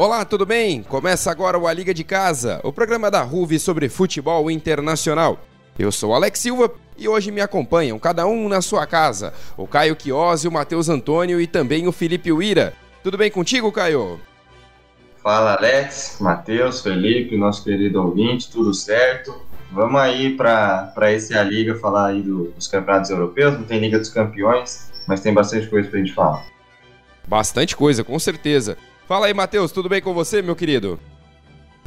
Olá, tudo bem? Começa agora o A Liga de Casa, o programa da RUV sobre futebol internacional. Eu sou Alex Silva e hoje me acompanham, cada um na sua casa, o Caio Quiosi, o Matheus Antônio e também o Felipe Uira. Tudo bem contigo, Caio? Fala, Alex, Matheus, Felipe, nosso querido ouvinte, tudo certo? Vamos aí para esse A Liga falar aí do, dos campeonatos europeus, não tem Liga dos Campeões, mas tem bastante coisa para a gente falar. Bastante coisa, com certeza. Fala aí, Matheus, tudo bem com você, meu querido?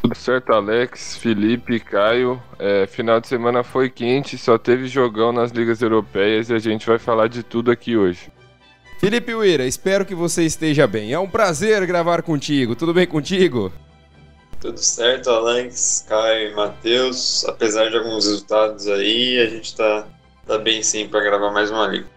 Tudo certo, Alex, Felipe, Caio. É, final de semana foi quente, só teve jogão nas ligas europeias e a gente vai falar de tudo aqui hoje. Felipe Uira, espero que você esteja bem. É um prazer gravar contigo. Tudo bem contigo? Tudo certo, Alex, Caio e Matheus. Apesar de alguns resultados aí, a gente tá, tá bem sim para gravar mais uma liga.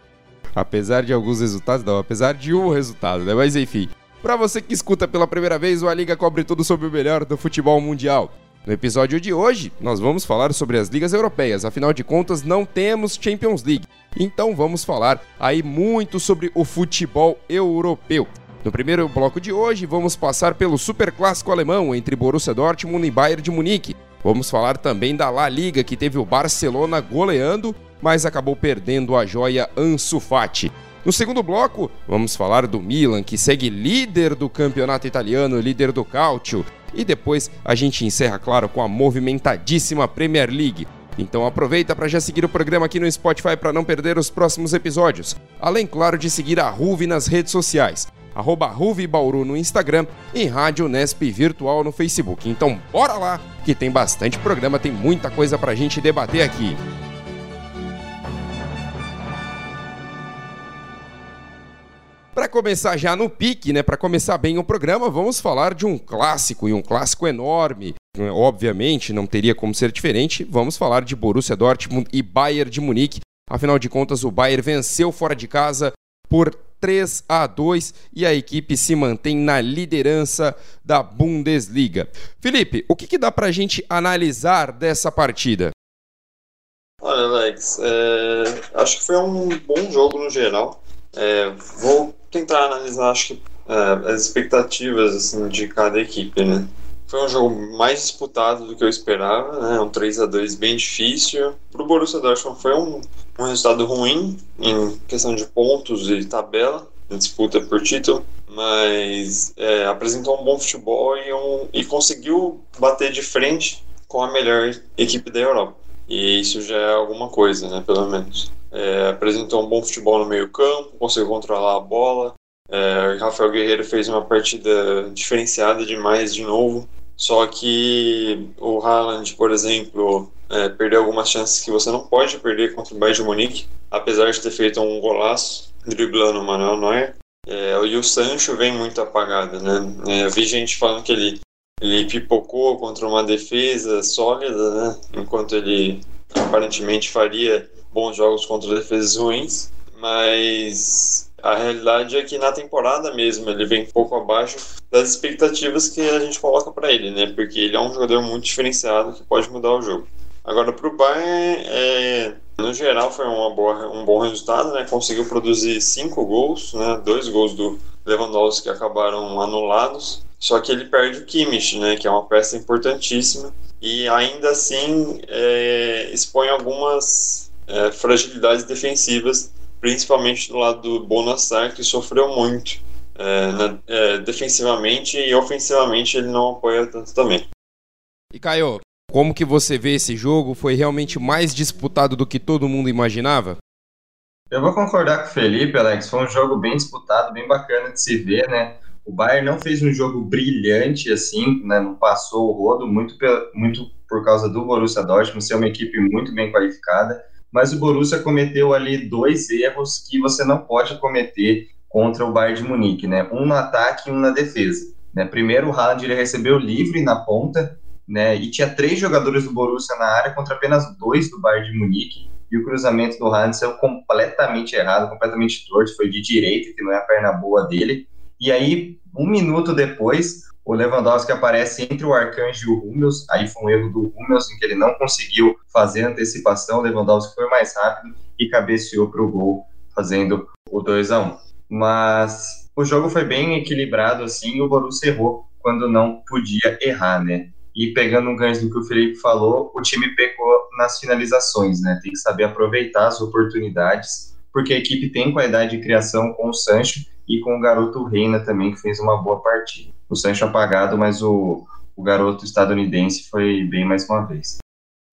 Apesar de alguns resultados, não, apesar de um resultado, né? Mas enfim. Para você que escuta pela primeira vez, o A Liga cobre tudo sobre o melhor do futebol mundial. No episódio de hoje, nós vamos falar sobre as ligas europeias, afinal de contas, não temos Champions League. Então vamos falar aí muito sobre o futebol europeu. No primeiro bloco de hoje, vamos passar pelo super clássico alemão entre Borussia Dortmund e Bayern de Munique. Vamos falar também da La Liga, que teve o Barcelona goleando, mas acabou perdendo a joia Ansu Fati. No segundo bloco, vamos falar do Milan, que segue líder do campeonato italiano, líder do Calcio. E depois a gente encerra, claro, com a movimentadíssima Premier League. Então aproveita para já seguir o programa aqui no Spotify para não perder os próximos episódios. Além, claro, de seguir a Ruve nas redes sociais. Arroba Ruve Bauru no Instagram e Rádio Nesp Virtual no Facebook. Então bora lá, que tem bastante programa, tem muita coisa para a gente debater aqui. Para começar já no pique, né, para começar bem o programa, vamos falar de um clássico e um clássico enorme. Obviamente, não teria como ser diferente. Vamos falar de Borussia Dortmund e Bayern de Munique. Afinal de contas, o Bayern venceu fora de casa por 3 a 2 e a equipe se mantém na liderança da Bundesliga. Felipe, o que, que dá para a gente analisar dessa partida? Olha, Alex, é... acho que foi um bom jogo no geral. É, vou tentar analisar, acho que, é, as expectativas assim, de cada equipe, né? Foi um jogo mais disputado do que eu esperava, né? Um 3 a 2 bem difícil. Para o Borussia Dortmund foi um, um resultado ruim em questão de pontos e tabela, disputa por título, mas é, apresentou um bom futebol e, um, e conseguiu bater de frente com a melhor equipe da Europa. E isso já é alguma coisa, né? Pelo menos. É, apresentou um bom futebol no meio-campo, conseguiu controlar a bola. É, Rafael Guerreiro fez uma partida diferenciada demais de novo. Só que o Haaland, por exemplo, é, perdeu algumas chances que você não pode perder contra o Bayern de Munique, apesar de ter feito um golaço driblando o Manuel Neuer. É, e o Sancho vem muito apagado, né? É, vi gente falando que ele, ele pipocou contra uma defesa sólida, né? Enquanto ele aparentemente faria bons jogos contra defesas ruins, mas a realidade é que na temporada mesmo ele vem um pouco abaixo das expectativas que a gente coloca para ele, né? Porque ele é um jogador muito diferenciado que pode mudar o jogo. Agora para o Bayern, é, no geral foi uma boa, um bom resultado, né? Conseguiu produzir cinco gols, né? Dois gols do Lewandowski que acabaram anulados. Só que ele perde o Kimmich, né? Que é uma peça importantíssima e ainda assim é, expõe algumas é, fragilidades defensivas, principalmente do lado do Bonassar, que sofreu muito. É, na, é, defensivamente e ofensivamente ele não apoia tanto também. E Caio, como que você vê esse jogo? Foi realmente mais disputado do que todo mundo imaginava? Eu vou concordar com o Felipe, Alex. Foi um jogo bem disputado, bem bacana de se ver, né? O Bayern não fez um jogo brilhante assim, né? Não passou o rodo muito, muito por causa do Borussia Dortmund ser uma equipe muito bem qualificada mas o Borussia cometeu ali dois erros que você não pode cometer contra o Bayern de Munique, né? Um no ataque e um na defesa. Né? Primeiro, o Haaland ele recebeu livre na ponta, né? E tinha três jogadores do Borussia na área contra apenas dois do Bayern de Munique. E o cruzamento do Haaland saiu completamente errado, completamente torto, foi de direita, que não é a perna boa dele. E aí, um minuto depois, o Lewandowski aparece entre o Arcanjo e o Hummels. Aí foi um erro do Hummels, em que ele não conseguiu fazer antecipação. O Lewandowski foi mais rápido e cabeceou para o gol, fazendo o 2 a 1 Mas o jogo foi bem equilibrado, assim, e o Borussia errou quando não podia errar, né? E pegando um gancho do que o Felipe falou, o time pecou nas finalizações, né? Tem que saber aproveitar as oportunidades, porque a equipe tem qualidade de criação com o Sancho e com o garoto Reina também, que fez uma boa partida. O Sancho apagado, mas o, o garoto estadunidense foi bem mais uma vez.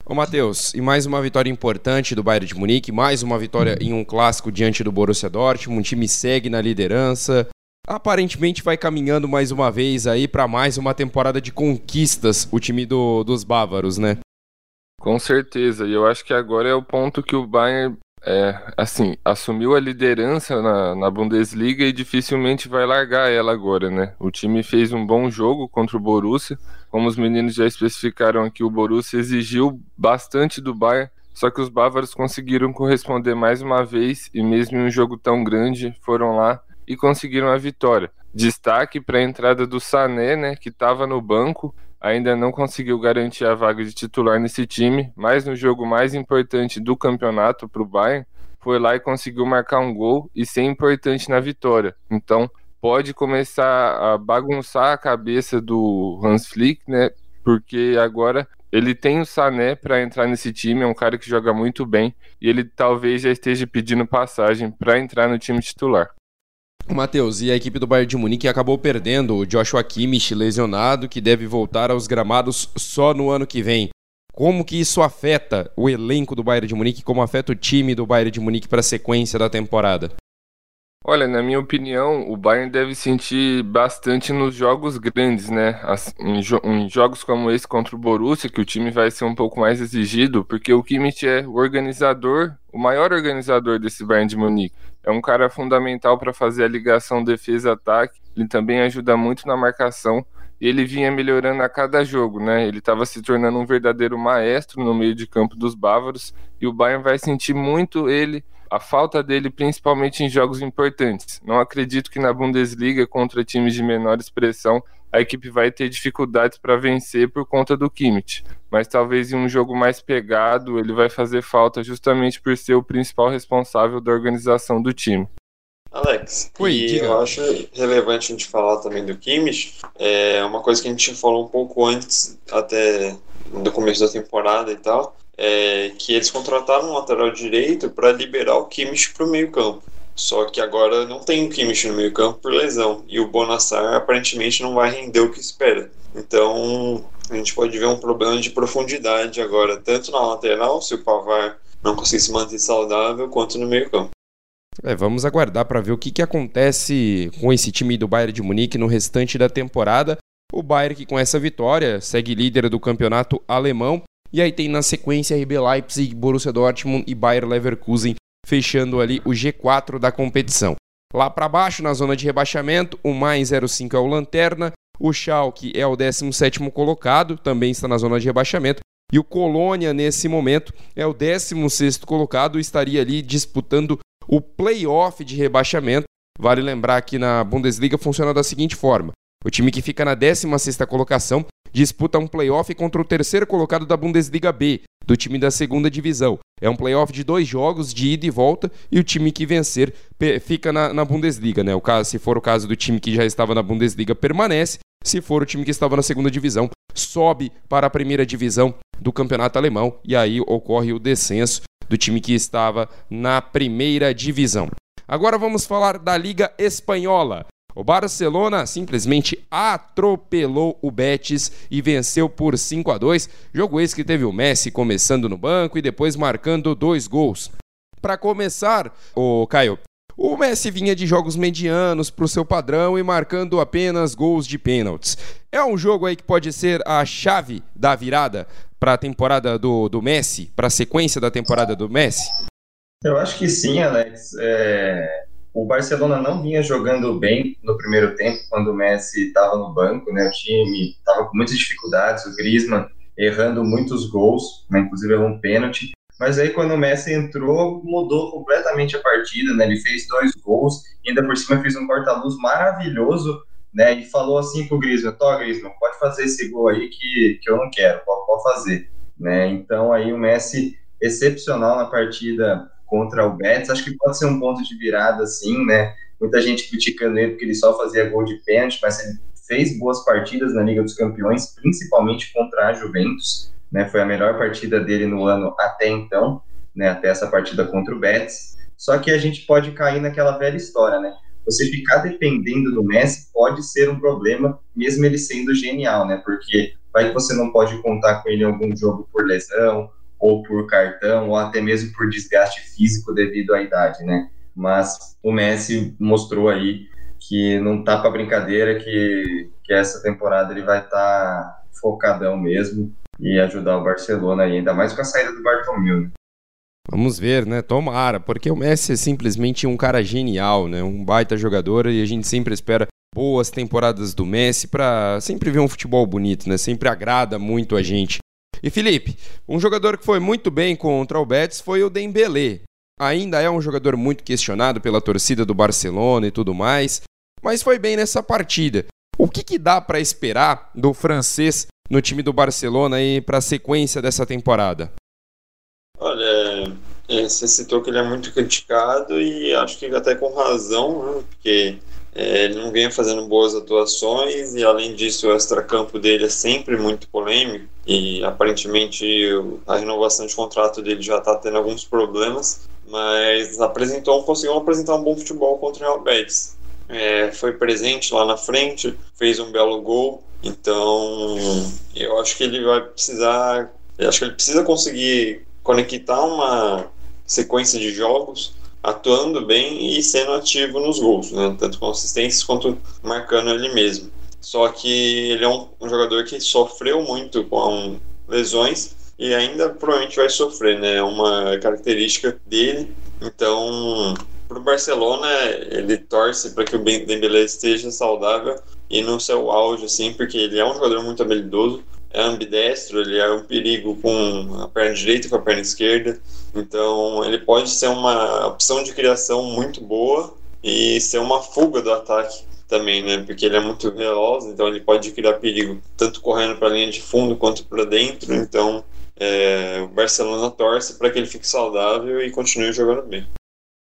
Ô Matheus, e mais uma vitória importante do Bayern de Munique, mais uma vitória em um clássico diante do Borussia Dortmund, um time segue na liderança, aparentemente vai caminhando mais uma vez aí para mais uma temporada de conquistas, o time do, dos bávaros, né? Com certeza, e eu acho que agora é o ponto que o Bayern, é, assim, assumiu a liderança na, na Bundesliga e dificilmente vai largar ela agora, né? O time fez um bom jogo contra o Borussia, como os meninos já especificaram aqui, o Borussia exigiu bastante do Bayern, só que os bávaros conseguiram corresponder mais uma vez e mesmo em um jogo tão grande, foram lá e conseguiram a vitória. Destaque para a entrada do Sané, né, que estava no banco, ainda não conseguiu garantir a vaga de titular nesse time, mas no jogo mais importante do campeonato para o Bayern, foi lá e conseguiu marcar um gol e ser importante na vitória. Então, pode começar a bagunçar a cabeça do Hans Flick, né? Porque agora ele tem o Sané para entrar nesse time, é um cara que joga muito bem e ele talvez já esteja pedindo passagem para entrar no time titular. Matheus, e a equipe do Bayern de Munique acabou perdendo o Joshua Kimmich lesionado, que deve voltar aos gramados só no ano que vem. Como que isso afeta o elenco do Bayern de Munique, como afeta o time do Bayern de Munique para a sequência da temporada? Olha, na minha opinião, o Bayern deve sentir bastante nos jogos grandes, né? em, jo em, jogos como esse contra o Borussia, que o time vai ser um pouco mais exigido, porque o Kimmich é o organizador, o maior organizador desse Bayern de Munique. É um cara fundamental para fazer a ligação defesa-ataque. Ele também ajuda muito na marcação. E ele vinha melhorando a cada jogo, né? Ele estava se tornando um verdadeiro maestro no meio de campo dos bávaros. E o Bayern vai sentir muito ele a falta dele principalmente em jogos importantes. Não acredito que na Bundesliga contra times de menor expressão a equipe vai ter dificuldades para vencer por conta do Kimmich, mas talvez em um jogo mais pegado ele vai fazer falta justamente por ser o principal responsável da organização do time. Alex, Oi, e diga. eu acho relevante a gente falar também do Kimmich, é uma coisa que a gente falou um pouco antes, até do começo da temporada e tal, é, que eles contrataram um lateral direito para liberar o Kimmich para o meio campo. Só que agora não tem o Kimmich no meio campo por lesão. E o Bonassar aparentemente não vai render o que espera. Então a gente pode ver um problema de profundidade agora, tanto na lateral, se o Pavar não conseguir se manter saudável, quanto no meio campo. É, vamos aguardar para ver o que, que acontece com esse time do Bayern de Munique no restante da temporada. O Bayern que com essa vitória segue líder do campeonato alemão e aí tem na sequência RB Leipzig, Borussia Dortmund e Bayer Leverkusen fechando ali o G4 da competição. Lá para baixo, na zona de rebaixamento, o mais 05 é o Lanterna, o Schalke é o 17º colocado, também está na zona de rebaixamento, e o Colônia, nesse momento, é o 16º colocado, estaria ali disputando o playoff de rebaixamento. Vale lembrar que na Bundesliga funciona da seguinte forma: o time que fica na 16ª colocação disputa um playoff contra o terceiro colocado da Bundesliga B, do time da segunda divisão. É um playoff de dois jogos, de ida e volta, e o time que vencer fica na, na, Bundesliga, né? O caso, se for o caso do time que já estava na Bundesliga, permanece. Se for o time que estava na segunda divisão, sobe para a primeira divisão do campeonato alemão, e aí ocorre o descenso do time que estava na primeira divisão. Agora vamos falar da Liga Espanhola. O Barcelona simplesmente atropelou o Betis e venceu por 5 a 2. Jogo esse que teve o Messi começando no banco e depois marcando dois gols. Para começar, o Caio, o Messi vinha de jogos medianos para o seu padrão e marcando apenas gols de pênaltis. É um jogo aí que pode ser a chave da virada para a temporada do, do Messi, para a sequência da temporada do Messi? Eu acho que sim, Alex. É o Barcelona não vinha jogando bem no primeiro tempo, quando o Messi estava no banco, né? O time estava com muitas dificuldades, o Griezmann errando muitos gols, né? inclusive errou um pênalti. mas aí quando o Messi entrou, mudou completamente a partida, né? Ele fez dois gols, ainda por cima fez um corta-luz maravilhoso, né? E falou assim pro Griezmann, Tó, Griezmann, pode fazer esse gol aí que, que eu não quero, pode, pode fazer, né? Então aí o Messi excepcional na partida contra o Betis, acho que pode ser um ponto de virada, assim, né? Muita gente criticando ele porque ele só fazia gol de pênalti, mas ele fez boas partidas na Liga dos Campeões, principalmente contra a Juventus, né? Foi a melhor partida dele no ano até então, né? Até essa partida contra o Betis. Só que a gente pode cair naquela velha história, né? Você ficar dependendo do Messi pode ser um problema, mesmo ele sendo genial, né? Porque vai que você não pode contar com ele em algum jogo por lesão, ou por cartão, ou até mesmo por desgaste físico devido à idade, né? Mas o Messi mostrou aí que não tá para brincadeira, que, que essa temporada ele vai estar tá focadão mesmo e ajudar o Barcelona aí, ainda mais com a saída do Bartomeu. Né? Vamos ver, né? Tomara, porque o Messi é simplesmente um cara genial, né? Um baita jogador e a gente sempre espera boas temporadas do Messi para sempre ver um futebol bonito, né? Sempre agrada muito a gente. E Felipe, um jogador que foi muito bem contra o Betis foi o Dembélé. Ainda é um jogador muito questionado pela torcida do Barcelona e tudo mais, mas foi bem nessa partida. O que, que dá para esperar do francês no time do Barcelona e para a sequência dessa temporada? Olha, é, você citou que ele é muito criticado e acho que até com razão, né? porque ele não vem fazendo boas atuações e, além disso, o extracampo dele é sempre muito polêmico e, aparentemente, a renovação de contrato dele já está tendo alguns problemas, mas apresentou, conseguiu apresentar um bom futebol contra o Real Betis. É, foi presente lá na frente, fez um belo gol, então eu acho que ele vai precisar, acho que ele precisa conseguir conectar uma sequência de jogos atuando bem e sendo ativo nos gols, né? tanto consistência quanto marcando ele mesmo. Só que ele é um, um jogador que sofreu muito com lesões e ainda provavelmente vai sofrer, né? É uma característica dele. Então, para o Barcelona, ele torce para que o Dembélé esteja saudável e no seu auge, assim, porque ele é um jogador muito habilidoso é ambidestro, ele é um perigo com a perna direita e com a perna esquerda. Então, ele pode ser uma opção de criação muito boa e ser uma fuga do ataque também, né? Porque ele é muito veloz, então ele pode criar perigo tanto correndo para a linha de fundo quanto para dentro. Então, é, o Barcelona torce para que ele fique saudável e continue jogando bem.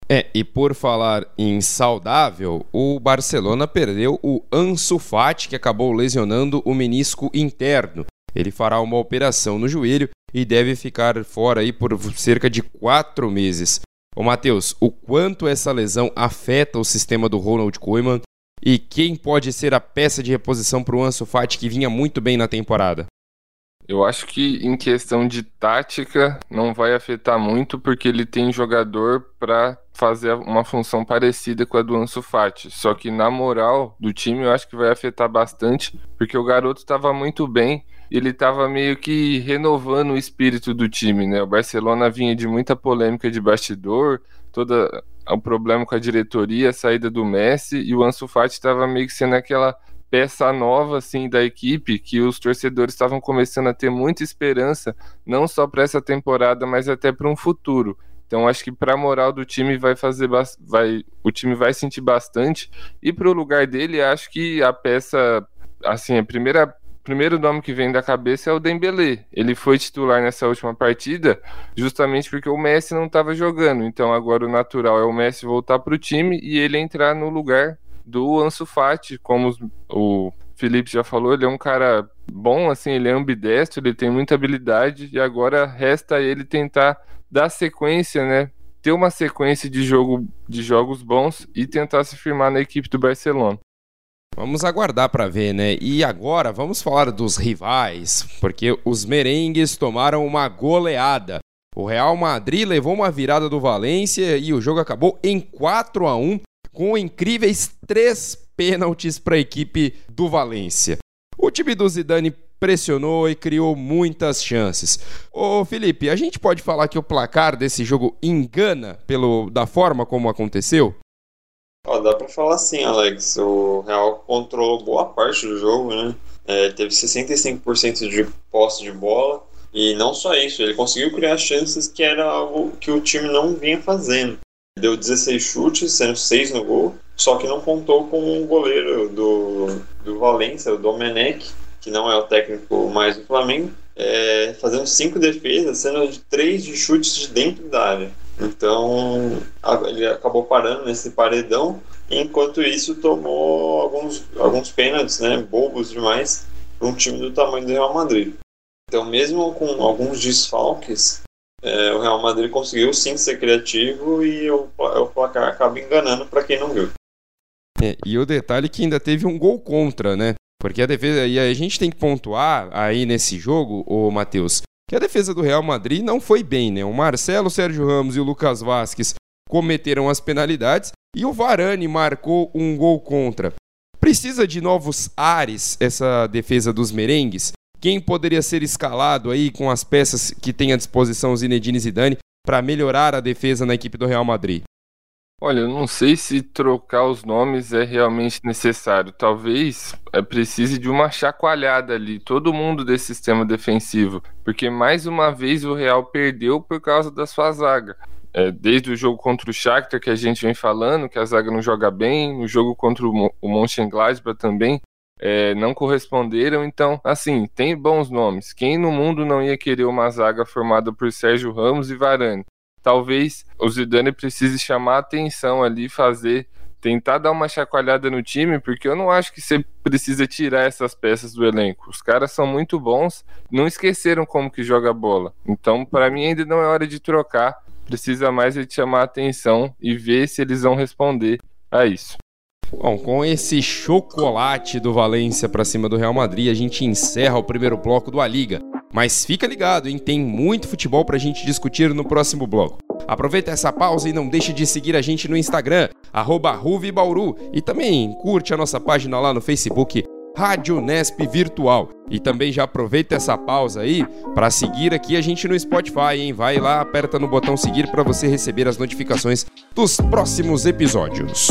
É, e por falar em saudável, o Barcelona perdeu o Ansu Fati, que acabou lesionando o menisco interno. Ele fará uma operação no joelho e deve ficar fora aí por cerca de quatro meses. Ô Matheus, o quanto essa lesão afeta o sistema do Ronald Koeman e quem pode ser a peça de reposição para o Ansu Fati que vinha muito bem na temporada? Eu acho que em questão de tática não vai afetar muito porque ele tem jogador para fazer uma função parecida com a do Ansu Fati. Só que na moral do time eu acho que vai afetar bastante porque o garoto estava muito bem ele estava meio que renovando o espírito do time, né? O Barcelona vinha de muita polêmica de bastidor, toda o problema com a diretoria, a saída do Messi e o Ansu Fati estava meio que sendo aquela peça nova assim da equipe que os torcedores estavam começando a ter muita esperança, não só para essa temporada, mas até para um futuro. Então acho que para a moral do time vai fazer vai o time vai sentir bastante e para o lugar dele acho que a peça assim a primeira primeiro nome que vem da cabeça é o Dembélé. Ele foi titular nessa última partida justamente porque o Messi não estava jogando. Então agora o natural é o Messi voltar para o time e ele entrar no lugar do Ansu Fati, como o Felipe já falou, ele é um cara bom, assim, ele é ambidestro, ele tem muita habilidade e agora resta ele tentar dar sequência, né? Ter uma sequência de jogo de jogos bons e tentar se firmar na equipe do Barcelona. Vamos aguardar para ver, né? E agora vamos falar dos rivais, porque os merengues tomaram uma goleada. O Real Madrid levou uma virada do Valência e o jogo acabou em 4 a 1 com incríveis três pênaltis para a equipe do Valência. O time do Zidane pressionou e criou muitas chances. Ô Felipe, a gente pode falar que o placar desse jogo engana pelo da forma como aconteceu? Oh, dá para falar sim, Alex. O Real controlou boa parte do jogo, né? É, teve 65% de posse de bola, E não só isso, ele conseguiu criar chances que era algo que o time não vinha fazendo. Deu 16 chutes, sendo 6 no gol, só que não contou com o goleiro do, do Valência, o Domenech, que não é o técnico mais do Flamengo, é, fazendo 5 defesas, sendo de 3 de chutes de dentro da área. Então ele acabou parando nesse paredão, enquanto isso tomou alguns, alguns pênaltis, né, bobos demais, para um time do tamanho do Real Madrid. Então, mesmo com alguns desfalques, é, o Real Madrid conseguiu sim ser criativo e o, o placar acaba enganando para quem não viu. É, e o detalhe é que ainda teve um gol contra, né? Porque a defesa. E a gente tem que pontuar aí nesse jogo, o Matheus, que a defesa do Real Madrid não foi bem, né? O Marcelo, o Sérgio Ramos e o Lucas Vasquez cometeram as penalidades e o Varane marcou um gol contra. Precisa de novos ares essa defesa dos merengues? Quem poderia ser escalado aí com as peças que tem à disposição Zinedine Zidane para melhorar a defesa na equipe do Real Madrid? Olha, eu não sei se trocar os nomes é realmente necessário. Talvez é, precise de uma chacoalhada ali, todo mundo desse sistema defensivo, porque mais uma vez o Real perdeu por causa da sua zaga. É, desde o jogo contra o Shakhtar que a gente vem falando, que a zaga não joga bem, no jogo contra o, o Mönchengladbach também, é, não corresponderam. Então, assim, tem bons nomes. Quem no mundo não ia querer uma zaga formada por Sérgio Ramos e Varane? talvez o Zidane precise chamar atenção ali, fazer, tentar dar uma chacoalhada no time, porque eu não acho que você precisa tirar essas peças do elenco. Os caras são muito bons, não esqueceram como que joga bola. Então, para mim ainda não é hora de trocar, precisa mais de chamar atenção e ver se eles vão responder a isso. Bom, com esse chocolate do Valência para cima do Real Madrid, a gente encerra o primeiro bloco do A Liga. Mas fica ligado, hein? Tem muito futebol pra gente discutir no próximo bloco. Aproveita essa pausa e não deixe de seguir a gente no Instagram, Ruvibauru, e também curte a nossa página lá no Facebook, Rádio Nesp Virtual. E também já aproveita essa pausa aí para seguir aqui a gente no Spotify, hein? Vai lá, aperta no botão seguir para você receber as notificações dos próximos episódios.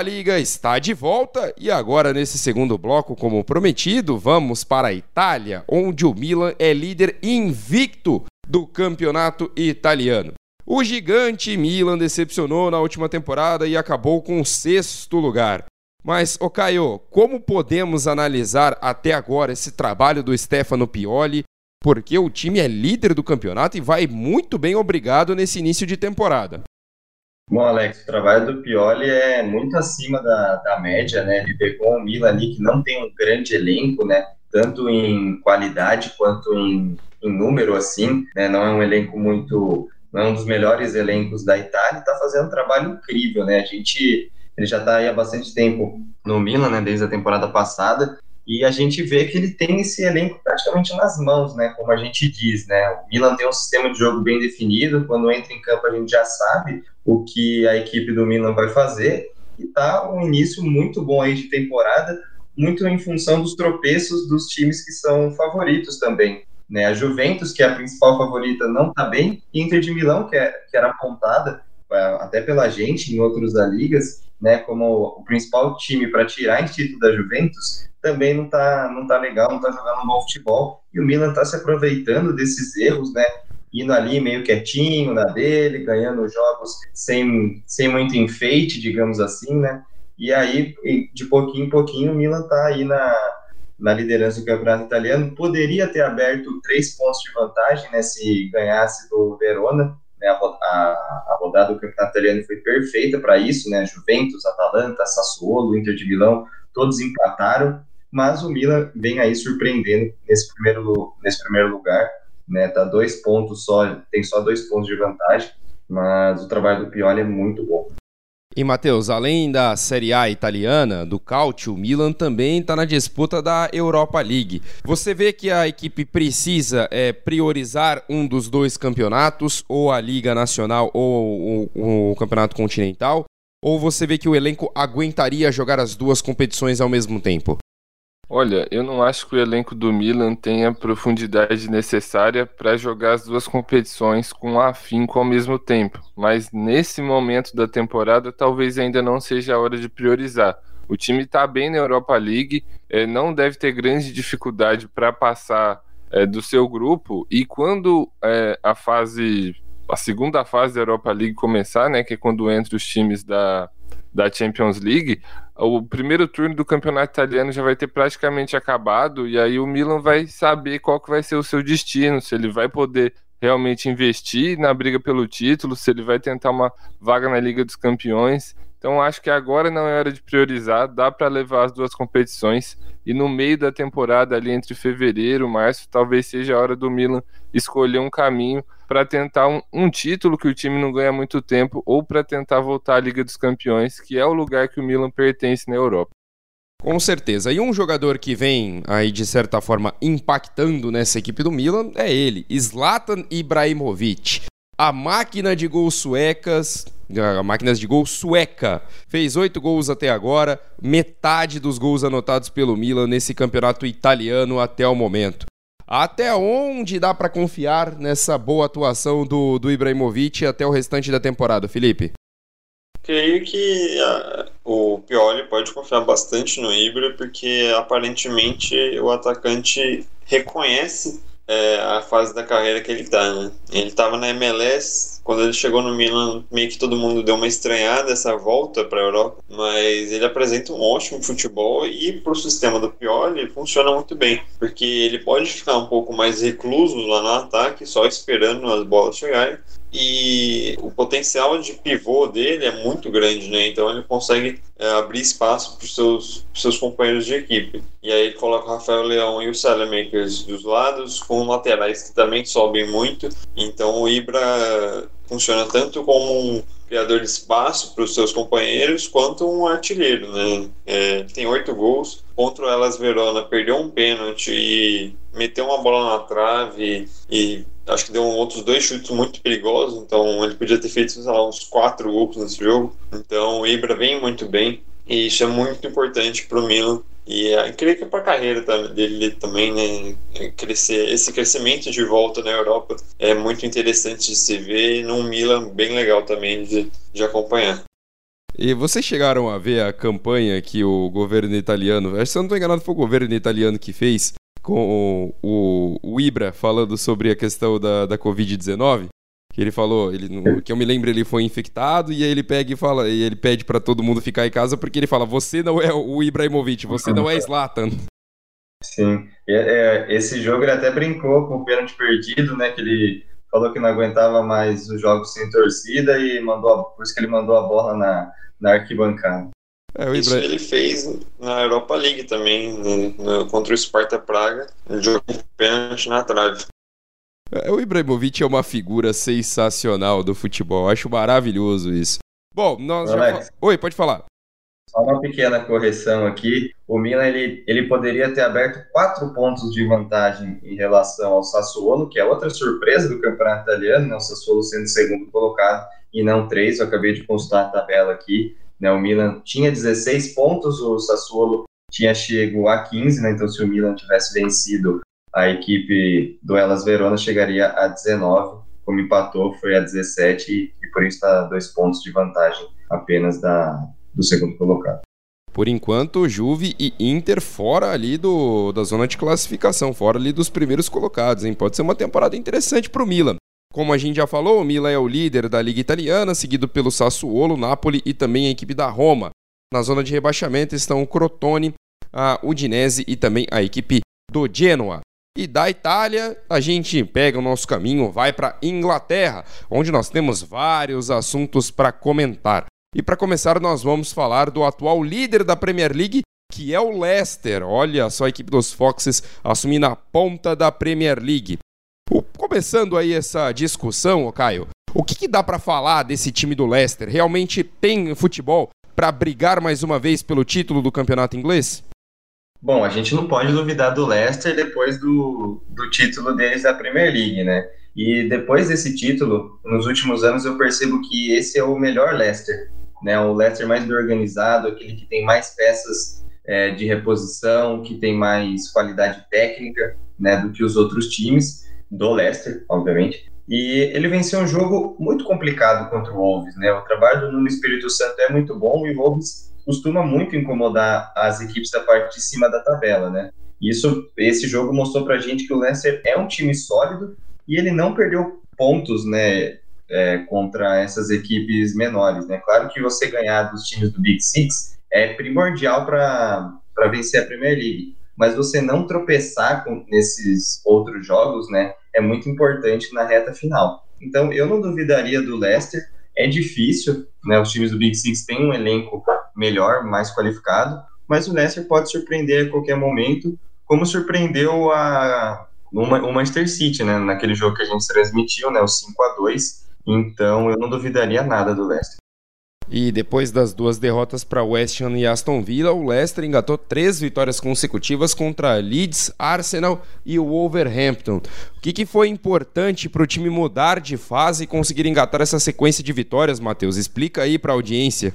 A Liga está de volta e agora nesse segundo bloco, como prometido, vamos para a Itália, onde o Milan é líder invicto do campeonato italiano. O gigante Milan decepcionou na última temporada e acabou com o sexto lugar. Mas, ô Caio, como podemos analisar até agora esse trabalho do Stefano Pioli? Porque o time é líder do campeonato e vai muito bem obrigado nesse início de temporada. Bom, Alex, o trabalho do Pioli é muito acima da, da média, né? Ele pegou um Milan ali que não tem um grande elenco, né? Tanto em qualidade quanto em, em número, assim, né? Não é um elenco muito... Não é um dos melhores elencos da Itália, está fazendo um trabalho incrível, né? A gente... Ele já está aí há bastante tempo no Milan, né? Desde a temporada passada, e a gente vê que ele tem esse elenco praticamente nas mãos, né? Como a gente diz, né? O Milan tem um sistema de jogo bem definido, quando entra em campo a gente já sabe o que a equipe do Milan vai fazer, e tá um início muito bom aí de temporada, muito em função dos tropeços dos times que são favoritos também. Né? A Juventus, que é a principal favorita, não está bem, e Inter de Milão, que, é, que era apontada até pela gente em outros ligas, né, como o principal time para tirar esse título da Juventus, também não tá, não tá legal, não tá jogando um bom futebol. E o Milan tá se aproveitando desses erros, né? Indo ali meio quietinho na dele, ganhando jogos sem, sem muito enfeite, digamos assim, né? E aí, de pouquinho em pouquinho, o Milan tá aí na, na liderança do campeonato italiano. Poderia ter aberto três pontos de vantagem, né? Se ganhasse do Verona. Né, a, a, a rodada do campeonato italiano foi perfeita para isso, né? Juventus, Atalanta, Sassuolo, Inter de Milão, todos empataram mas o Milan vem aí surpreendendo nesse primeiro, nesse primeiro lugar, né? Tá dois pontos só, tem só dois pontos de vantagem, mas o trabalho do Pioli é muito bom. E Matheus, além da Série A italiana, do Calcio, o Milan também está na disputa da Europa League. Você vê que a equipe precisa é, priorizar um dos dois campeonatos, ou a Liga Nacional ou, ou o Campeonato Continental? Ou você vê que o elenco aguentaria jogar as duas competições ao mesmo tempo? Olha, eu não acho que o elenco do Milan tenha a profundidade necessária para jogar as duas competições com afinco ao mesmo tempo, mas nesse momento da temporada talvez ainda não seja a hora de priorizar. O time está bem na Europa League, é, não deve ter grande dificuldade para passar é, do seu grupo, e quando é, a fase, a segunda fase da Europa League começar, né, que é quando entra os times da, da Champions League, o primeiro turno do campeonato italiano já vai ter praticamente acabado e aí o Milan vai saber qual que vai ser o seu destino, se ele vai poder realmente investir na briga pelo título, se ele vai tentar uma vaga na Liga dos Campeões. Então acho que agora não é hora de priorizar, dá para levar as duas competições e no meio da temporada ali entre fevereiro e março, talvez seja a hora do Milan escolher um caminho para tentar um, um, título que o time não ganha há muito tempo ou para tentar voltar à Liga dos Campeões, que é o lugar que o Milan pertence na Europa. Com certeza. E um jogador que vem aí de certa forma impactando nessa equipe do Milan é ele, Zlatan Ibrahimovic. A máquina de gols suecas, a máquina de gol sueca, fez oito gols até agora, metade dos gols anotados pelo Milan nesse campeonato italiano até o momento. Até onde dá para confiar nessa boa atuação do, do Ibrahimovic até o restante da temporada, Felipe? Creio que a, o Pioli pode confiar bastante no Ibra, porque aparentemente o atacante reconhece é, a fase da carreira que ele tá, né? Ele estava na MLS, quando ele chegou no Milan, meio que todo mundo deu uma estranhada essa volta para a Europa, mas ele apresenta um ótimo futebol e para o sistema do Pioli funciona muito bem, porque ele pode ficar um pouco mais recluso lá no ataque, só esperando as bolas chegarem, e o potencial de pivô dele é muito grande, né? Então ele consegue é, abrir espaço para os seus, seus companheiros de equipe. E aí ele coloca o Rafael Leão e o Salamakers dos lados, com laterais que também sobem muito. Então o Ibra funciona tanto como um criador de espaço para os seus companheiros, quanto um artilheiro, né? É, tem oito gols. Contra o Elas Verona, perdeu um pênalti e meteu uma bola na trave e acho que deu outros dois chutes muito perigosos, então ele podia ter feito, sei lá, uns quatro gols nesse jogo. Então o Ibra vem muito bem e isso é muito importante para o Milan. E uh, creio que para a carreira dele também, né, é, crescer, esse crescimento de volta na Europa é muito interessante de se ver e num Milan bem legal também de, de acompanhar. E vocês chegaram a ver a campanha que o governo italiano, se eu não estou enganado, foi o governo italiano que fez, com o, o, Ibra falando sobre a questão da, da Covid-19. Que ele falou, ele, que eu me lembro, ele foi infectado e aí ele pega e fala, e ele pede para todo mundo ficar em casa porque ele fala: Você não é o Ibrahimovic, você não é Zlatan. Sim, é, é, esse jogo ele até brincou com o pênalti perdido, né? Que ele falou que não aguentava mais os jogos sem torcida e mandou, por isso que ele mandou a bola na, na arquibancada. É, Isso ele fez na Europa League também, no, no, contra o Sparta Praga, ele jogou pênalti na trave. É, o Ibrahimovic é uma figura sensacional do futebol, acho maravilhoso isso. Bom, nós Alex, já... Oi, pode falar. Só uma pequena correção aqui. O Milan ele, ele poderia ter aberto quatro pontos de vantagem em relação ao Sassuolo, que é outra surpresa do campeonato italiano, né? o Sassuolo sendo segundo colocado, e não três. Eu acabei de consultar a tabela aqui. Né? O Milan tinha 16 pontos, o Sassuolo tinha chego a 15, né? então se o Milan tivesse vencido a equipe do Elas Verona chegaria a 19, como empatou foi a 17 e, por isso está dois pontos de vantagem apenas da, do segundo colocado. Por enquanto, Juve e Inter fora ali do, da zona de classificação, fora ali dos primeiros colocados, hein? Pode ser uma temporada interessante para o Milan. Como a gente já falou, o Milan é o líder da Liga Italiana, seguido pelo Sassuolo, Napoli e também a equipe da Roma. Na zona de rebaixamento estão o Crotone, a Udinese e também a equipe do Genoa. E da Itália, a gente pega o nosso caminho, vai para Inglaterra, onde nós temos vários assuntos para comentar. E para começar, nós vamos falar do atual líder da Premier League, que é o Leicester. Olha só a equipe dos Foxes assumindo a ponta da Premier League. Começando aí essa discussão, Caio, O que, que dá para falar desse time do Leicester? Realmente tem futebol para brigar mais uma vez pelo título do campeonato inglês? Bom, a gente não pode duvidar do Leicester depois do, do título deles da Premier League, né? E depois desse título, nos últimos anos, eu percebo que esse é o melhor Leicester, né? O Leicester mais organizado, aquele que tem mais peças é, de reposição, que tem mais qualidade técnica, né, do que os outros times do Leicester, obviamente. E ele venceu um jogo muito complicado contra o Wolves, né? O trabalho do Nuno Espírito Santo é muito bom e o Wolves costuma muito incomodar as equipes da parte de cima da tabela, né? Isso, esse jogo mostrou pra gente que o Leicester é um time sólido e ele não perdeu pontos, né, é, contra essas equipes menores, né? Claro que você ganhar dos times do Big Six é primordial para vencer a Premier League, mas você não tropeçar com, nesses outros jogos, né, é muito importante na reta final. Então, eu não duvidaria do Leicester. É difícil, né? Os times do Big Six têm um elenco melhor, mais qualificado, mas o Leicester pode surpreender a qualquer momento, como surpreendeu a o Manchester City, né? Naquele jogo que a gente transmitiu, né? O 5 a 2 Então, eu não duvidaria nada do Leicester. E depois das duas derrotas para West Ham e Aston Villa, o Leicester engatou três vitórias consecutivas contra Leeds, Arsenal e o Wolverhampton. O que, que foi importante para o time mudar de fase e conseguir engatar essa sequência de vitórias, Matheus? Explica aí para a audiência.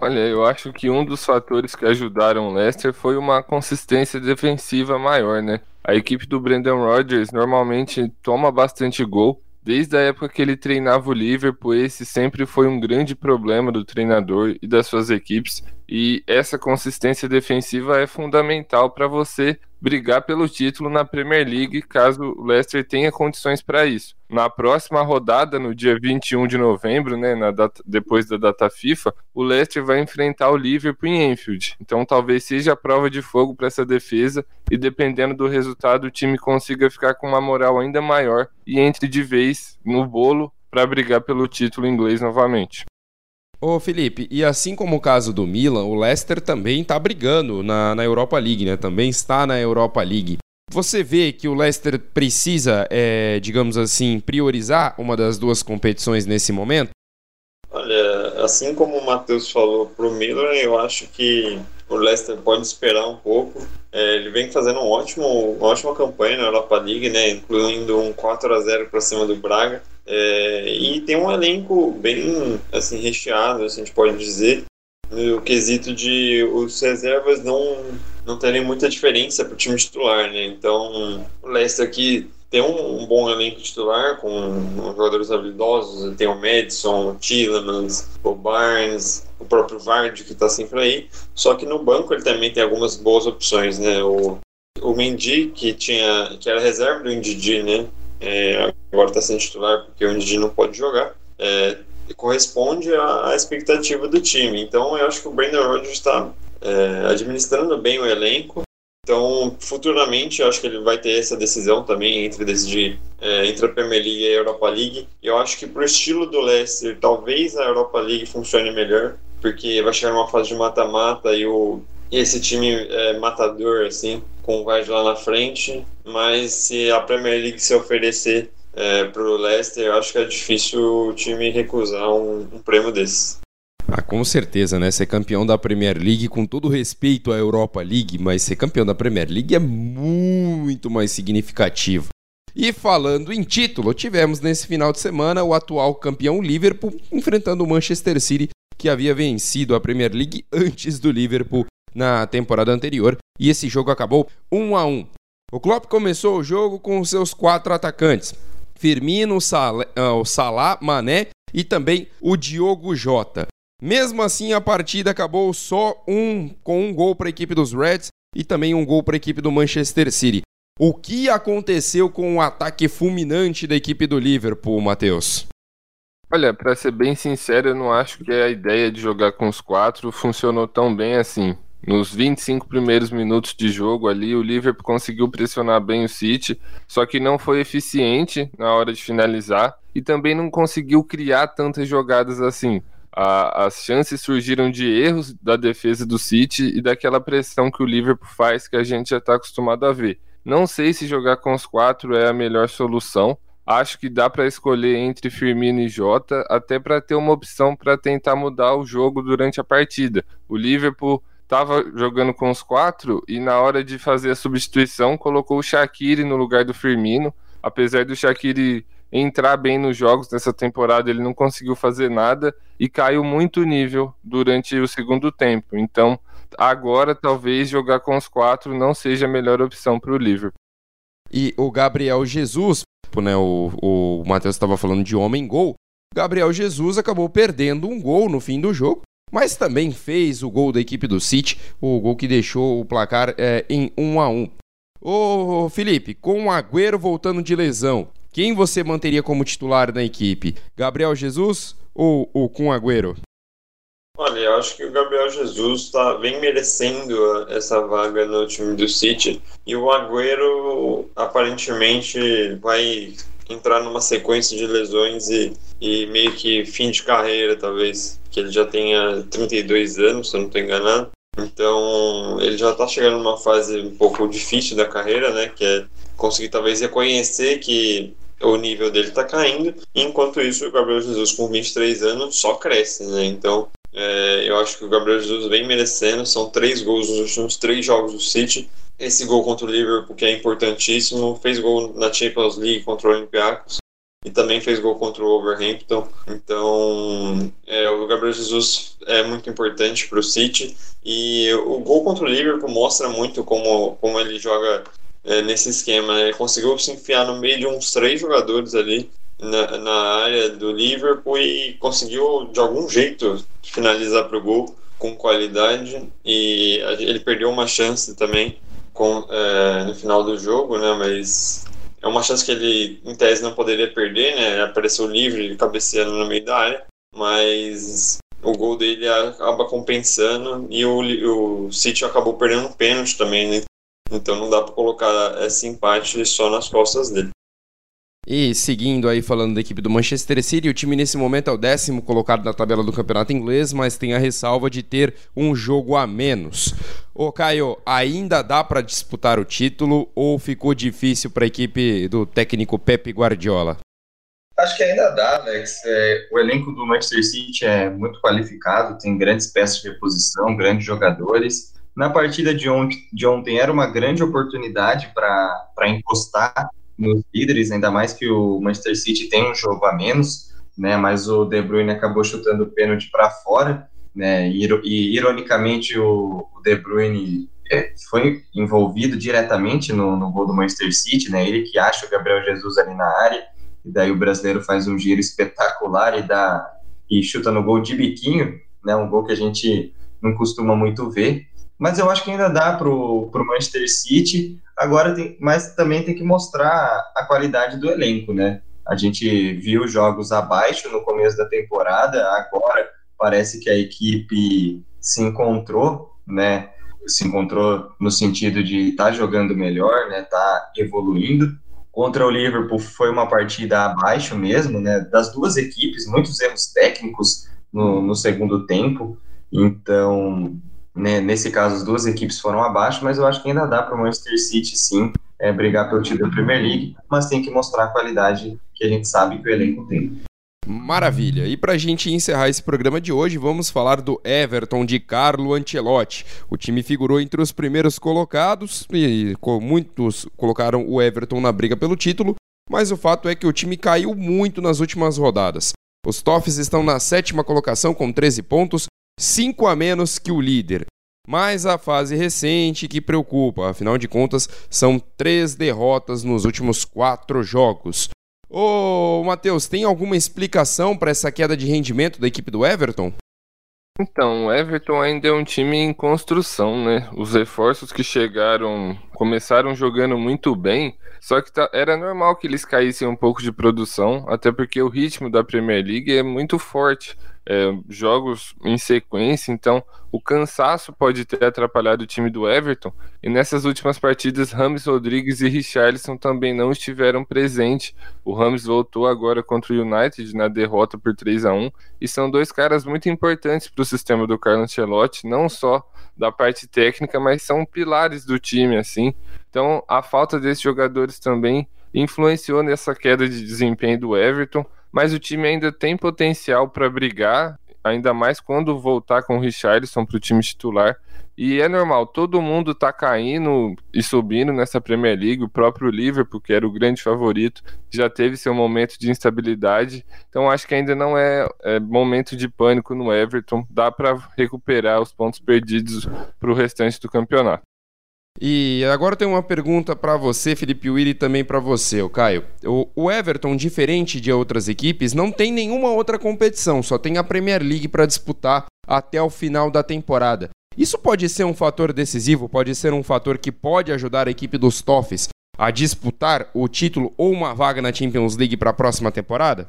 Olha, eu acho que um dos fatores que ajudaram o Leicester foi uma consistência defensiva maior, né? A equipe do Brendan Rodgers normalmente toma bastante gol, Desde a época que ele treinava o Liverpool, esse sempre foi um grande problema do treinador e das suas equipes, e essa consistência defensiva é fundamental para você brigar pelo título na Premier League, caso o Leicester tenha condições para isso. Na próxima rodada, no dia 21 de novembro, né, data, depois da data FIFA, o Leicester vai enfrentar o Liverpool em Enfield. Então talvez seja a prova de fogo para essa defesa e dependendo do resultado o time consiga ficar com uma moral ainda maior e entre de vez no bolo para brigar pelo título inglês novamente. Ô Felipe, e assim como o caso do Milan, o Leicester também está brigando na, na Europa League, né? Também está na Europa League. Você vê que o Leicester precisa, é, digamos assim, priorizar uma das duas competições nesse momento? Olha, assim como o Matheus falou para o Milan, eu acho que o Leicester pode esperar um pouco. É, ele vem fazendo um ótimo, uma ótima campanha na Europa League, né, incluindo um 4 a 0 para cima do Braga. É, e tem um elenco bem assim recheado, assim, a gente pode dizer, no quesito de os reservas não não terem muita diferença para o time titular, né? Então, o Leicester aqui tem um, um, bom elenco titular com jogadores habilidosos, tem o Madison, o Tillemans, o Barnes, o próprio Vardy que está sempre aí. Só que no banco ele também tem algumas boas opções, né? O, o Mendy que tinha que era reserva do Ndidi, né? É, agora está sendo titular porque o Ndidi não pode jogar. É, corresponde à, à, expectativa do time. Então eu acho que o Brandon Rodgers está é, administrando bem o elenco então, futuramente, eu acho que ele vai ter essa decisão também entre decidir é, entre a Premier League e a Europa League. Eu acho que para o estilo do Leicester, talvez a Europa League funcione melhor, porque vai chegar uma fase de mata-mata e, o, esse time é, matador, assim, com o Vardy lá na frente. Mas se a Premier League se oferecer é, para o Leicester, eu acho que é difícil o time recusar um, um prêmio desse. Ah, com certeza, né? Ser campeão da Premier League, com todo respeito à Europa League, mas ser campeão da Premier League é muito mais significativo. E falando em título, tivemos nesse final de semana o atual campeão Liverpool enfrentando o Manchester City, que havia vencido a Premier League antes do Liverpool na temporada anterior, e esse jogo acabou 1 a 1. O Klopp começou o jogo com seus quatro atacantes: Firmino, ah, o Salah, Mané e também o Diogo Jota. Mesmo assim, a partida acabou só um com um gol para a equipe dos Reds e também um gol para a equipe do Manchester City. O que aconteceu com o ataque fulminante da equipe do Liverpool, Matheus? Olha, para ser bem sincero, eu não acho que a ideia de jogar com os quatro funcionou tão bem assim. Nos 25 primeiros minutos de jogo ali, o Liverpool conseguiu pressionar bem o City, só que não foi eficiente na hora de finalizar e também não conseguiu criar tantas jogadas assim a, as chances surgiram de erros da defesa do City e daquela pressão que o Liverpool faz que a gente já está acostumado a ver. Não sei se jogar com os quatro é a melhor solução, acho que dá para escolher entre Firmino e Jota, até para ter uma opção para tentar mudar o jogo durante a partida. O Liverpool estava jogando com os quatro e na hora de fazer a substituição colocou o Shaqiri no lugar do Firmino. Apesar do Shaqiri entrar bem nos jogos nessa temporada, ele não conseguiu fazer nada e caiu muito nível durante o segundo tempo. Então, agora talvez jogar com os quatro não seja a melhor opção para o Liverpool. E o Gabriel Jesus, né, o, o Matheus estava falando de homem-gol, Gabriel Jesus acabou perdendo um gol no fim do jogo, mas também fez o gol da equipe do City, o gol que deixou o placar é, em 1 a 1 Ô Felipe, com o Agüero voltando de lesão, quem você manteria como titular na equipe? Gabriel Jesus ou o com Agüero? Olha, eu acho que o Gabriel Jesus está bem merecendo essa vaga no time do City. E o Agüero aparentemente vai entrar numa sequência de lesões e, e meio que fim de carreira, talvez. Que ele já tenha 32 anos, se eu não estou enganado. Então, ele já está chegando numa fase um pouco difícil da carreira, né? Que é conseguir talvez reconhecer que o nível dele está caindo. Enquanto isso, o Gabriel Jesus, com 23 anos, só cresce, né? Então, é, eu acho que o Gabriel Jesus vem merecendo. São três gols nos últimos três jogos do City. Esse gol contra o Liverpool, que é importantíssimo, fez gol na Champions League contra o Olympiacos e também fez gol contra o Overhampton. Então, é, o Gabriel Jesus é muito importante para o City. E o gol contra o Liverpool mostra muito como, como ele joga é, nesse esquema. Né? Ele conseguiu se enfiar no meio de uns três jogadores ali na, na área do Liverpool e conseguiu de algum jeito finalizar para o gol com qualidade e ele perdeu uma chance também com, é, no final do jogo, né? Mas é uma chance que ele, em tese, não poderia perder, né? Apareceu livre, cabeceando no meio da área, mas o gol dele acaba compensando e o, o City acabou perdendo um pênalti também, né? Então não dá para colocar esse empate só nas costas dele. E seguindo aí falando da equipe do Manchester City, o time nesse momento é o décimo colocado na tabela do campeonato inglês, mas tem a ressalva de ter um jogo a menos. Ô Caio, ainda dá para disputar o título ou ficou difícil para a equipe do técnico Pepe Guardiola? Acho que ainda dá, Alex. É, o elenco do Manchester City é muito qualificado, tem grandes peças de reposição, grandes jogadores. Na partida de ontem, de ontem era uma grande oportunidade para encostar nos líderes, ainda mais que o Manchester City tem um jogo a menos, né? Mas o De Bruyne acabou chutando o pênalti para fora, né? E, e, ironicamente o, o De Bruyne é, foi envolvido diretamente no, no, gol do Manchester City, né? Ele que acha o Gabriel Jesus ali na área, e daí o brasileiro faz um giro espetacular e dá e chuta no gol de biquinho, né? Um gol que a gente não costuma muito ver mas eu acho que ainda dá para o Manchester City. Agora, tem, mas também tem que mostrar a qualidade do elenco, né? A gente viu jogos abaixo no começo da temporada, agora parece que a equipe se encontrou, né? Se encontrou no sentido de estar tá jogando melhor, né? Tá evoluindo. Contra o Liverpool foi uma partida abaixo mesmo, né? Das duas equipes, muitos erros técnicos no, no segundo tempo. Então, né, nesse caso, as duas equipes foram abaixo, mas eu acho que ainda dá para o Manchester City, sim, é, brigar pelo título da Premier League, mas tem que mostrar a qualidade que a gente sabe que o elenco tem. Maravilha! E para a gente encerrar esse programa de hoje, vamos falar do Everton de Carlo Ancelotti. O time figurou entre os primeiros colocados e muitos colocaram o Everton na briga pelo título, mas o fato é que o time caiu muito nas últimas rodadas. Os Toffs estão na sétima colocação com 13 pontos, 5 a menos que o líder. Mas a fase recente que preocupa, afinal de contas, são três derrotas nos últimos quatro jogos. Ô, Matheus, tem alguma explicação para essa queda de rendimento da equipe do Everton? Então, o Everton ainda é um time em construção, né? Os reforços que chegaram começaram jogando muito bem, só que tá, era normal que eles caíssem um pouco de produção, até porque o ritmo da Premier League é muito forte é, jogos em sequência, então o cansaço pode ter atrapalhado o time do Everton. E nessas últimas partidas, Rames Rodrigues e Richarlison também não estiveram presentes. O Rames voltou agora contra o United na derrota por 3 a 1 e são dois caras muito importantes para o sistema do Carlo Ancelotti, não só da parte técnica, mas são pilares do time assim. Então, a falta desses jogadores também influenciou nessa queda de desempenho do Everton, mas o time ainda tem potencial para brigar, ainda mais quando voltar com o Richarlison para o time titular. E é normal, todo mundo tá caindo e subindo nessa Premier League. O próprio Liverpool, que era o grande favorito, já teve seu momento de instabilidade. Então acho que ainda não é, é momento de pânico no Everton. Dá para recuperar os pontos perdidos para o restante do campeonato. E agora tem uma pergunta para você, Felipe Willi, e também para você, o Caio. O, Everton, diferente de outras equipes, não tem nenhuma outra competição, só tem a Premier League para disputar até o final da temporada. Isso pode ser um fator decisivo, pode ser um fator que pode ajudar a equipe dos Toffs a disputar o título ou uma vaga na Champions League para a próxima temporada?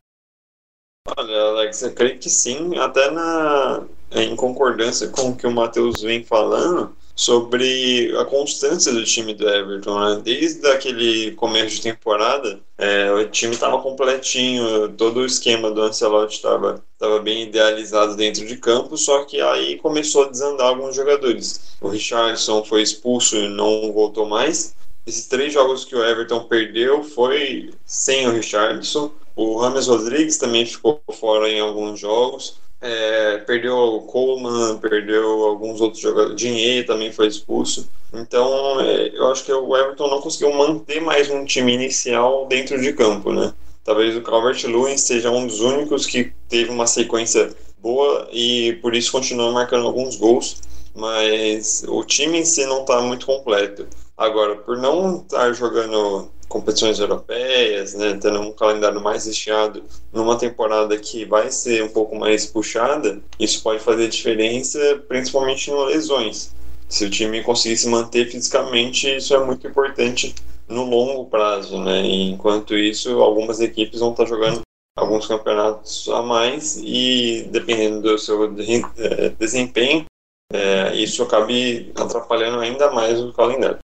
Olha, Alex, eu creio que sim, até na, em concordância com o que o Matheus vem falando sobre a constância do time do Everton. Né? Desde aquele começo de temporada, é, o time estava completinho, todo o esquema do Ancelotti estava estava bem idealizado dentro de campo, só que aí começou a desandar alguns jogadores. O Richardson foi expulso e não voltou mais. Esses três jogos que o Everton perdeu foi sem o Richardson. O Rames Rodrigues também ficou fora em alguns jogos. É, perdeu o Coleman, perdeu alguns outros jogadores. Dinheiro também foi expulso. Então, é, eu acho que o Everton não conseguiu manter mais um time inicial dentro de campo, né? Talvez o Calvert-Lewin seja um dos únicos que teve uma sequência boa e por isso continua marcando alguns gols, mas o time em si não está muito completo. Agora, por não estar jogando competições europeias, né, tendo um calendário mais recheado numa temporada que vai ser um pouco mais puxada, isso pode fazer diferença, principalmente em lesões. Se o time conseguir se manter fisicamente, isso é muito importante no longo prazo, né? E enquanto isso, algumas equipes vão estar jogando alguns campeonatos a mais e dependendo do seu eh, desempenho, é, isso acabe atrapalhando ainda mais o calendário.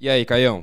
E aí, Caião?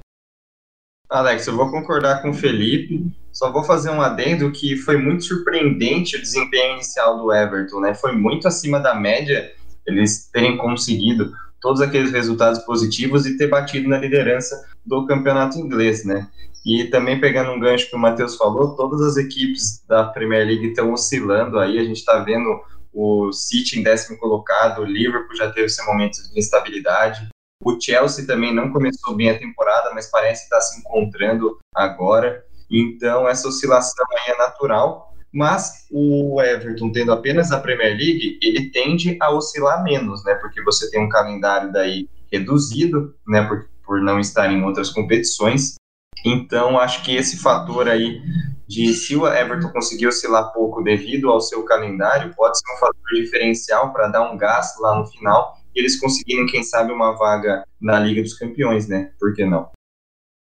Alex, eu vou concordar com o Felipe. Só vou fazer um adendo que foi muito surpreendente o desempenho inicial do Everton, né? Foi muito acima da média eles terem conseguido todos aqueles resultados positivos e ter batido na liderança do campeonato inglês, né? E também pegando um gancho que o Matheus falou, todas as equipes da Premier League estão oscilando aí, a gente está vendo o City em décimo colocado, o Liverpool já teve seu momento de instabilidade, o Chelsea também não começou bem a temporada, mas parece estar se encontrando agora. Então, essa oscilação aí é natural. Mas o Everton, tendo apenas a Premier League, ele tende a oscilar menos, né? Porque você tem um calendário daí reduzido, né? Por, por não estar em outras competições. Então, acho que esse fator aí de se o Everton conseguir oscilar pouco devido ao seu calendário, pode ser um fator diferencial para dar um gás lá no final eles conseguirem, quem sabe, uma vaga na Liga dos Campeões, né? Por que não?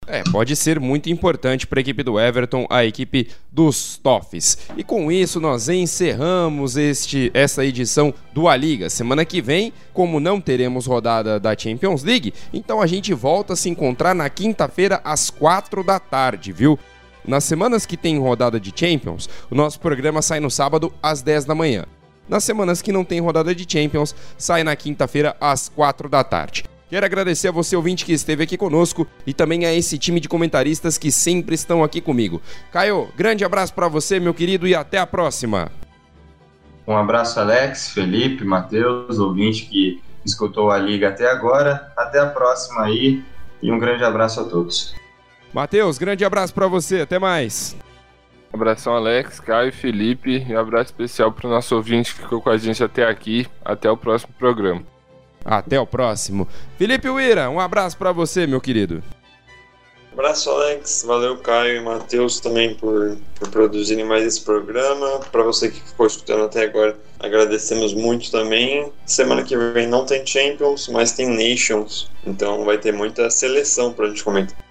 É, pode ser muito importante para a equipe do Everton, a equipe dos Toffs. E com isso nós encerramos este essa edição do A Liga. Semana que vem, como não teremos rodada da Champions League, então a gente volta a se encontrar na quinta-feira às quatro da tarde, viu? Nas semanas que tem rodada de Champions, o nosso programa sai no sábado às 10 da manhã. Nas semanas que não tem rodada de Champions, sai na quinta-feira às 4 da tarde. Quero agradecer a você, ouvinte, que esteve aqui conosco e também a esse time de comentaristas que sempre estão aqui comigo. Caio, grande abraço para você, meu querido, e até a próxima. Um abraço, Alex, Felipe, Matheus, ouvinte que escutou a liga até agora. Até a próxima aí e um grande abraço a todos. Matheus, grande abraço para você, até mais. Abração, Alex, Caio, Felipe e um abraço especial para o nosso ouvinte que ficou com a gente até aqui. Até o próximo programa. Até o próximo. Felipe Uira, um abraço para você, meu querido. Abraço, Alex. Valeu, Caio e Matheus também por, por produzirem mais esse programa. Para você que ficou escutando até agora, agradecemos muito também. Semana que vem não tem Champions, mas tem Nations. Então vai ter muita seleção para a gente comentar.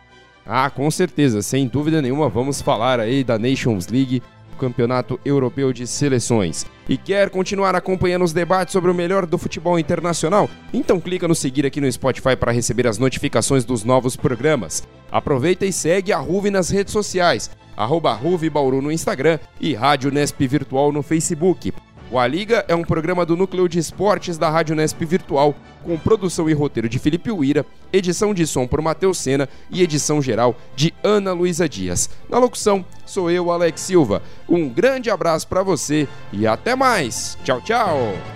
Ah, com certeza, sem dúvida nenhuma, vamos falar aí da Nations League, Campeonato Europeu de Seleções. E quer continuar acompanhando os debates sobre o melhor do futebol internacional? Então clica no seguir aqui no Spotify para receber as notificações dos novos programas. Aproveita e segue a Ruve nas redes sociais, arroba Ruve Bauru no Instagram e Rádio Nesp Virtual no Facebook. O A Liga é um programa do Núcleo de Esportes da Rádio Nesp Virtual, com produção e roteiro de Felipe Uira, edição de som por Matheus Sena e edição geral de Ana Luísa Dias. Na locução, sou eu, Alex Silva. Um grande abraço para você e até mais. Tchau, tchau.